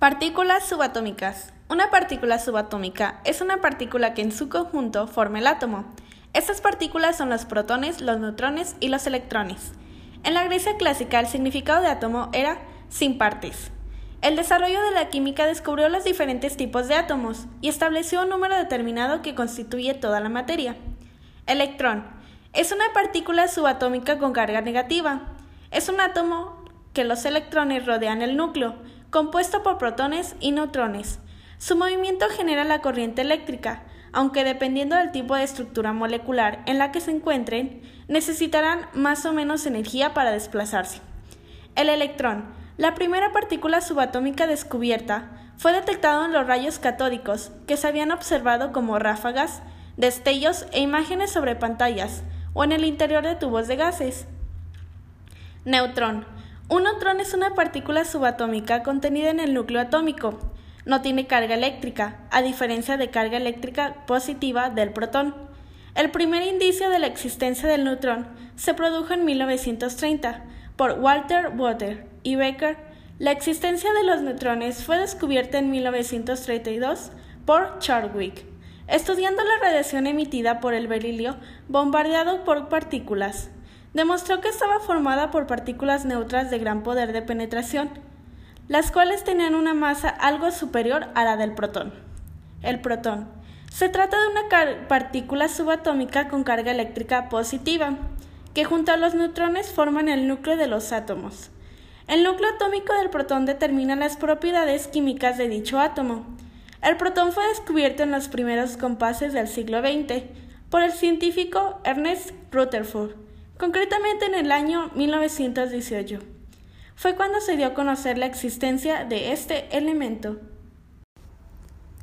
Partículas subatómicas. Una partícula subatómica es una partícula que en su conjunto forma el átomo. Estas partículas son los protones, los neutrones y los electrones. En la Grecia clásica el significado de átomo era sin partes. El desarrollo de la química descubrió los diferentes tipos de átomos y estableció un número determinado que constituye toda la materia. Electrón. Es una partícula subatómica con carga negativa. Es un átomo que los electrones rodean el núcleo, compuesto por protones y neutrones. Su movimiento genera la corriente eléctrica, aunque dependiendo del tipo de estructura molecular en la que se encuentren, necesitarán más o menos energía para desplazarse. El electrón, la primera partícula subatómica descubierta, fue detectado en los rayos catódicos, que se habían observado como ráfagas, destellos e imágenes sobre pantallas, o en el interior de tubos de gases. Neutrón, un neutrón es una partícula subatómica contenida en el núcleo atómico. No tiene carga eléctrica, a diferencia de carga eléctrica positiva del protón. El primer indicio de la existencia del neutrón se produjo en 1930 por Walter Water y Becker. La existencia de los neutrones fue descubierta en 1932 por Chadwick, estudiando la radiación emitida por el berilio bombardeado por partículas demostró que estaba formada por partículas neutras de gran poder de penetración, las cuales tenían una masa algo superior a la del protón. El protón. Se trata de una partícula subatómica con carga eléctrica positiva, que junto a los neutrones forman el núcleo de los átomos. El núcleo atómico del protón determina las propiedades químicas de dicho átomo. El protón fue descubierto en los primeros compases del siglo XX por el científico Ernest Rutherford concretamente en el año 1918. Fue cuando se dio a conocer la existencia de este elemento.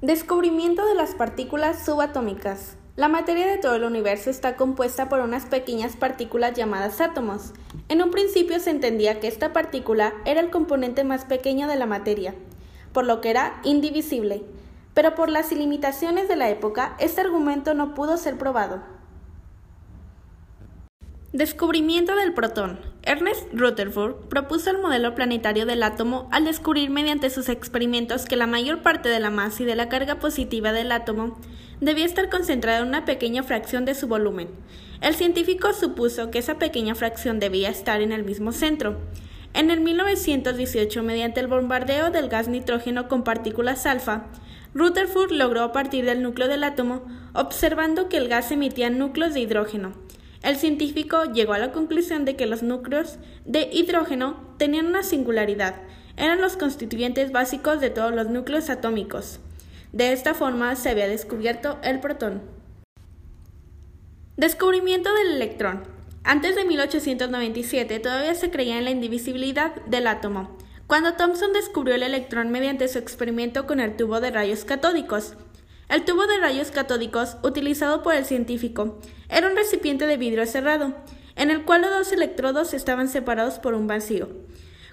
Descubrimiento de las partículas subatómicas. La materia de todo el universo está compuesta por unas pequeñas partículas llamadas átomos. En un principio se entendía que esta partícula era el componente más pequeño de la materia, por lo que era indivisible, pero por las limitaciones de la época este argumento no pudo ser probado. Descubrimiento del protón. Ernest Rutherford propuso el modelo planetario del átomo al descubrir mediante sus experimentos que la mayor parte de la masa y de la carga positiva del átomo debía estar concentrada en una pequeña fracción de su volumen. El científico supuso que esa pequeña fracción debía estar en el mismo centro. En el 1918, mediante el bombardeo del gas nitrógeno con partículas alfa, Rutherford logró partir del núcleo del átomo, observando que el gas emitía núcleos de hidrógeno, el científico llegó a la conclusión de que los núcleos de hidrógeno tenían una singularidad, eran los constituyentes básicos de todos los núcleos atómicos. De esta forma se había descubierto el protón. Descubrimiento del electrón. Antes de 1897 todavía se creía en la indivisibilidad del átomo. Cuando Thomson descubrió el electrón mediante su experimento con el tubo de rayos catódicos, el tubo de rayos catódicos utilizado por el científico era un recipiente de vidrio cerrado, en el cual los dos electrodos estaban separados por un vacío.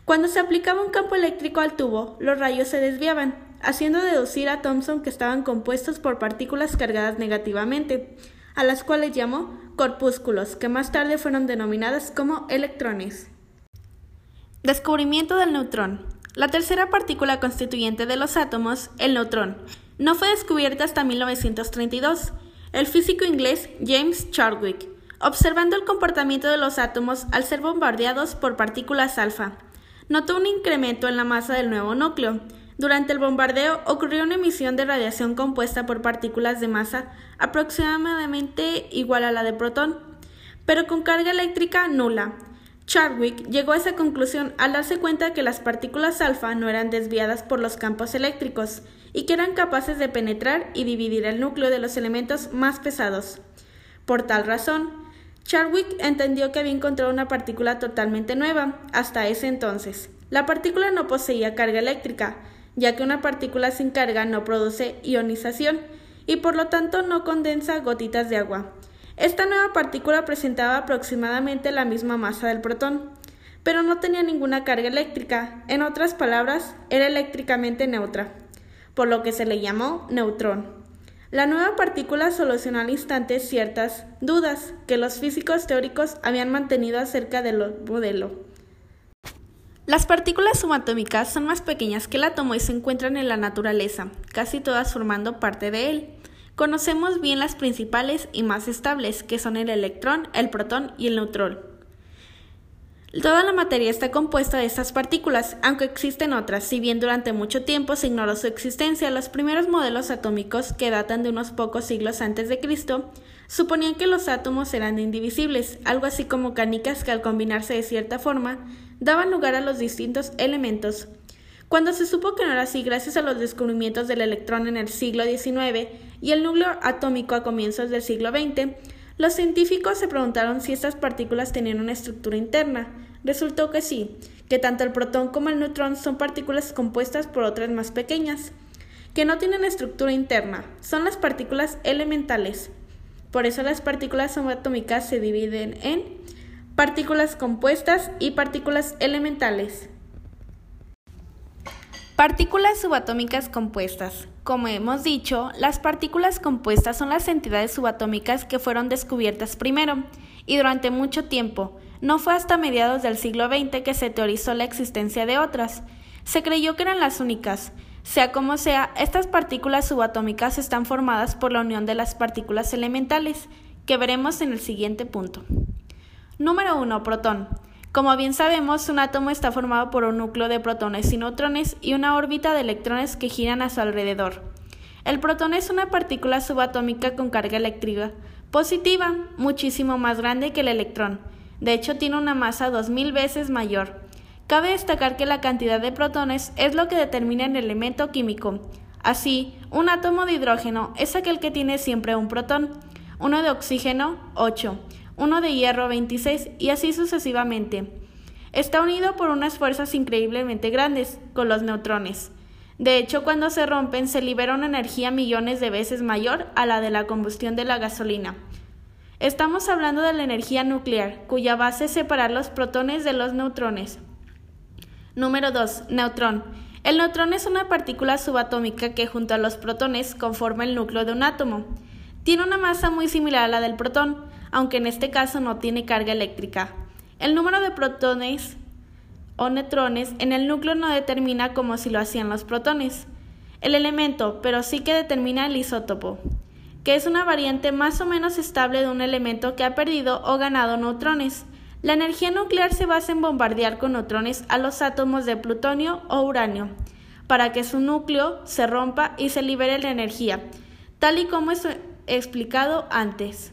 Cuando se aplicaba un campo eléctrico al tubo, los rayos se desviaban, haciendo deducir a Thomson que estaban compuestos por partículas cargadas negativamente, a las cuales llamó corpúsculos, que más tarde fueron denominadas como electrones. Descubrimiento del neutrón. La tercera partícula constituyente de los átomos, el neutrón, no fue descubierta hasta 1932. El físico inglés James Chadwick, observando el comportamiento de los átomos al ser bombardeados por partículas alfa, notó un incremento en la masa del nuevo núcleo. Durante el bombardeo ocurrió una emisión de radiación compuesta por partículas de masa aproximadamente igual a la de protón, pero con carga eléctrica nula. Chadwick llegó a esa conclusión al darse cuenta que las partículas alfa no eran desviadas por los campos eléctricos y que eran capaces de penetrar y dividir el núcleo de los elementos más pesados. Por tal razón, Chadwick entendió que había encontrado una partícula totalmente nueva hasta ese entonces. La partícula no poseía carga eléctrica, ya que una partícula sin carga no produce ionización y por lo tanto no condensa gotitas de agua. Esta nueva partícula presentaba aproximadamente la misma masa del protón, pero no tenía ninguna carga eléctrica, en otras palabras, era eléctricamente neutra, por lo que se le llamó neutrón. La nueva partícula solucionó al instante ciertas dudas que los físicos teóricos habían mantenido acerca del modelo. Las partículas subatómicas son más pequeñas que el átomo y se encuentran en la naturaleza, casi todas formando parte de él. Conocemos bien las principales y más estables, que son el electrón, el protón y el neutrón. Toda la materia está compuesta de estas partículas, aunque existen otras. Si bien durante mucho tiempo se ignoró su existencia, los primeros modelos atómicos, que datan de unos pocos siglos antes de Cristo, suponían que los átomos eran indivisibles, algo así como canicas que al combinarse de cierta forma daban lugar a los distintos elementos. Cuando se supo que no era así gracias a los descubrimientos del electrón en el siglo XIX y el núcleo atómico a comienzos del siglo XX, los científicos se preguntaron si estas partículas tenían una estructura interna. Resultó que sí, que tanto el protón como el neutrón son partículas compuestas por otras más pequeñas, que no tienen estructura interna, son las partículas elementales. Por eso las partículas subatómicas se dividen en partículas compuestas y partículas elementales. Partículas subatómicas compuestas. Como hemos dicho, las partículas compuestas son las entidades subatómicas que fueron descubiertas primero y durante mucho tiempo. No fue hasta mediados del siglo XX que se teorizó la existencia de otras. Se creyó que eran las únicas. Sea como sea, estas partículas subatómicas están formadas por la unión de las partículas elementales, que veremos en el siguiente punto. Número 1. Protón. Como bien sabemos, un átomo está formado por un núcleo de protones y neutrones y una órbita de electrones que giran a su alrededor. El protón es una partícula subatómica con carga eléctrica positiva, muchísimo más grande que el electrón. De hecho, tiene una masa 2000 veces mayor. Cabe destacar que la cantidad de protones es lo que determina el elemento químico. Así, un átomo de hidrógeno es aquel que tiene siempre un protón, uno de oxígeno 8, uno de hierro 26 y así sucesivamente. Está unido por unas fuerzas increíblemente grandes, con los neutrones. De hecho, cuando se rompen se libera una energía millones de veces mayor a la de la combustión de la gasolina. Estamos hablando de la energía nuclear, cuya base es separar los protones de los neutrones. Número 2. Neutrón. El neutrón es una partícula subatómica que junto a los protones conforma el núcleo de un átomo. Tiene una masa muy similar a la del protón, aunque en este caso no tiene carga eléctrica. El número de protones o neutrones en el núcleo no determina como si lo hacían los protones. El elemento, pero sí que determina el isótopo, que es una variante más o menos estable de un elemento que ha perdido o ganado neutrones. La energía nuclear se basa en bombardear con neutrones a los átomos de plutonio o uranio, para que su núcleo se rompa y se libere la energía, tal y como es explicado antes.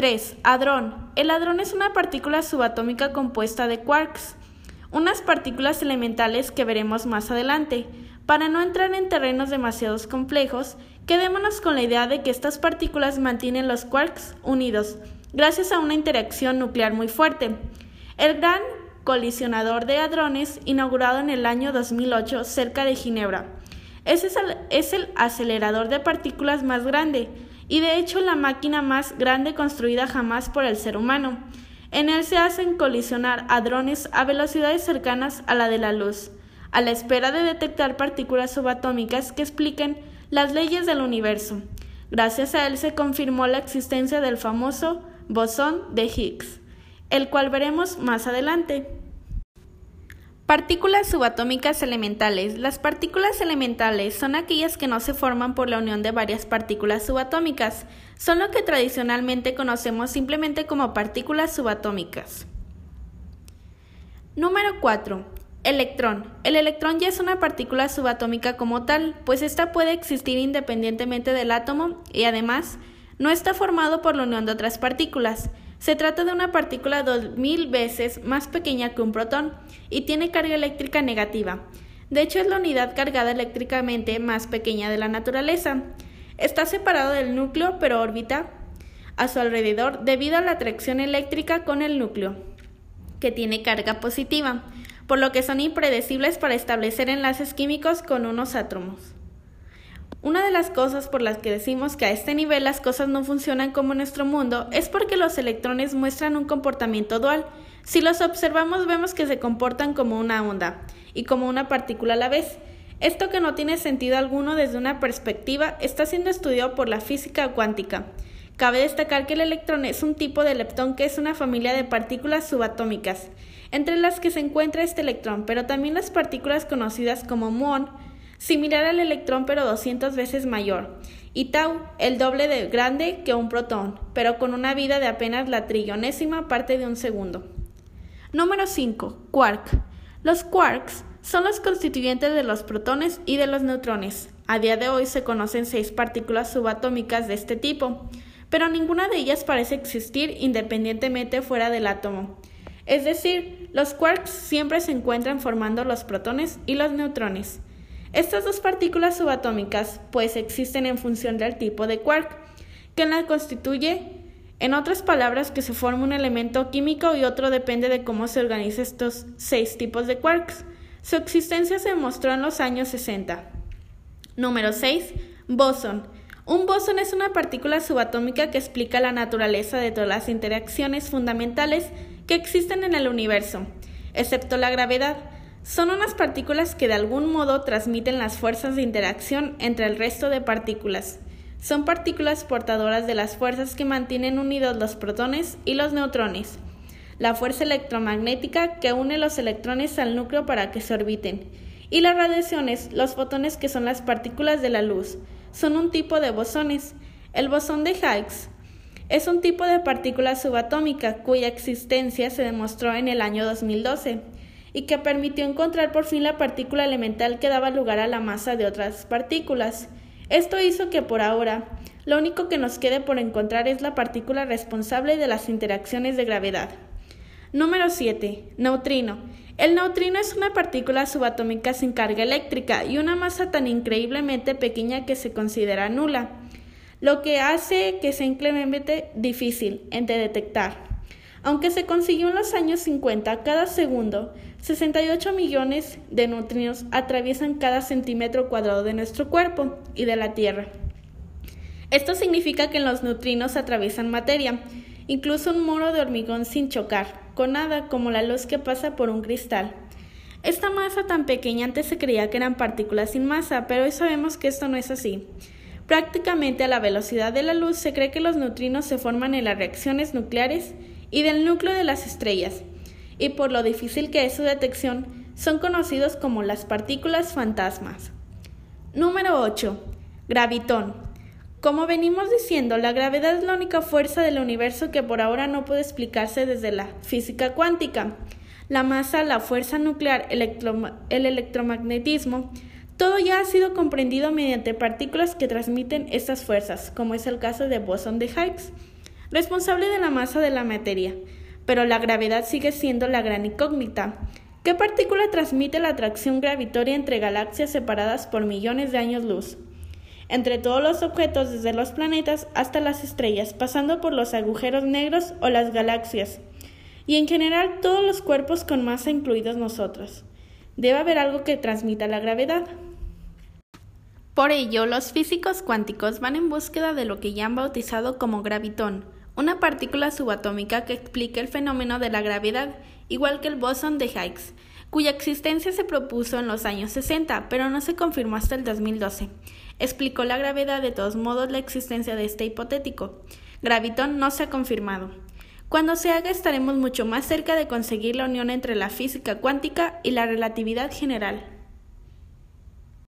3. Hadrón. El hadrón es una partícula subatómica compuesta de quarks, unas partículas elementales que veremos más adelante. Para no entrar en terrenos demasiado complejos, quedémonos con la idea de que estas partículas mantienen los quarks unidos, gracias a una interacción nuclear muy fuerte. El gran colisionador de hadrones, inaugurado en el año 2008 cerca de Ginebra, es el acelerador de partículas más grande, y de hecho la máquina más grande construida jamás por el ser humano. En él se hacen colisionar hadrones a velocidades cercanas a la de la luz, a la espera de detectar partículas subatómicas que expliquen las leyes del universo. Gracias a él se confirmó la existencia del famoso bosón de Higgs, el cual veremos más adelante. Partículas subatómicas elementales. Las partículas elementales son aquellas que no se forman por la unión de varias partículas subatómicas. Son lo que tradicionalmente conocemos simplemente como partículas subatómicas. Número 4. Electrón. El electrón ya es una partícula subatómica como tal, pues ésta puede existir independientemente del átomo y además no está formado por la unión de otras partículas. Se trata de una partícula 2000 veces más pequeña que un protón y tiene carga eléctrica negativa. De hecho, es la unidad cargada eléctricamente más pequeña de la naturaleza. Está separado del núcleo, pero orbita a su alrededor debido a la atracción eléctrica con el núcleo, que tiene carga positiva, por lo que son impredecibles para establecer enlaces químicos con unos átomos. Una de las cosas por las que decimos que a este nivel las cosas no funcionan como en nuestro mundo es porque los electrones muestran un comportamiento dual. Si los observamos vemos que se comportan como una onda y como una partícula a la vez. Esto que no tiene sentido alguno desde una perspectiva está siendo estudiado por la física cuántica. Cabe destacar que el electrón es un tipo de leptón que es una familia de partículas subatómicas. entre las que se encuentra este electrón, pero también las partículas conocidas como muón, similar al electrón pero 200 veces mayor, y tau, el doble de grande que un protón, pero con una vida de apenas la trillonésima parte de un segundo. Número 5. Quark. Los quarks son los constituyentes de los protones y de los neutrones. A día de hoy se conocen seis partículas subatómicas de este tipo, pero ninguna de ellas parece existir independientemente fuera del átomo. Es decir, los quarks siempre se encuentran formando los protones y los neutrones. Estas dos partículas subatómicas pues existen en función del tipo de quark, que la constituye en otras palabras, que se forma un elemento químico y otro depende de cómo se organizan estos seis tipos de quarks. Su existencia se demostró en los años 60. Número 6. Bosón. Un bosón es una partícula subatómica que explica la naturaleza de todas las interacciones fundamentales que existen en el universo, excepto la gravedad. Son unas partículas que de algún modo transmiten las fuerzas de interacción entre el resto de partículas. Son partículas portadoras de las fuerzas que mantienen unidos los protones y los neutrones. La fuerza electromagnética que une los electrones al núcleo para que se orbiten. Y las radiaciones, los fotones que son las partículas de la luz, son un tipo de bosones. El bosón de Higgs es un tipo de partícula subatómica cuya existencia se demostró en el año 2012 y que permitió encontrar por fin la partícula elemental que daba lugar a la masa de otras partículas. Esto hizo que por ahora lo único que nos quede por encontrar es la partícula responsable de las interacciones de gravedad. Número 7. Neutrino. El neutrino es una partícula subatómica sin carga eléctrica y una masa tan increíblemente pequeña que se considera nula, lo que hace que sea increíblemente difícil de detectar. Aunque se consiguió en los años 50 cada segundo, 68 millones de neutrinos atraviesan cada centímetro cuadrado de nuestro cuerpo y de la Tierra. Esto significa que los neutrinos atraviesan materia, incluso un muro de hormigón sin chocar, con nada como la luz que pasa por un cristal. Esta masa tan pequeña antes se creía que eran partículas sin masa, pero hoy sabemos que esto no es así. Prácticamente a la velocidad de la luz se cree que los neutrinos se forman en las reacciones nucleares y del núcleo de las estrellas, y por lo difícil que es su detección, son conocidos como las partículas fantasmas. Número 8. Gravitón. Como venimos diciendo, la gravedad es la única fuerza del universo que por ahora no puede explicarse desde la física cuántica. La masa, la fuerza nuclear, el electromagnetismo, todo ya ha sido comprendido mediante partículas que transmiten estas fuerzas, como es el caso de bosón de Higgs responsable de la masa de la materia, pero la gravedad sigue siendo la gran incógnita. ¿Qué partícula transmite la atracción gravitoria entre galaxias separadas por millones de años luz? Entre todos los objetos, desde los planetas hasta las estrellas, pasando por los agujeros negros o las galaxias, y en general todos los cuerpos con masa incluidos nosotros. Debe haber algo que transmita la gravedad. Por ello, los físicos cuánticos van en búsqueda de lo que ya han bautizado como gravitón, una partícula subatómica que explica el fenómeno de la gravedad, igual que el bosón de Higgs, cuya existencia se propuso en los años 60, pero no se confirmó hasta el 2012. Explicó la gravedad de todos modos la existencia de este hipotético. Gravitón no se ha confirmado. Cuando se haga estaremos mucho más cerca de conseguir la unión entre la física cuántica y la relatividad general.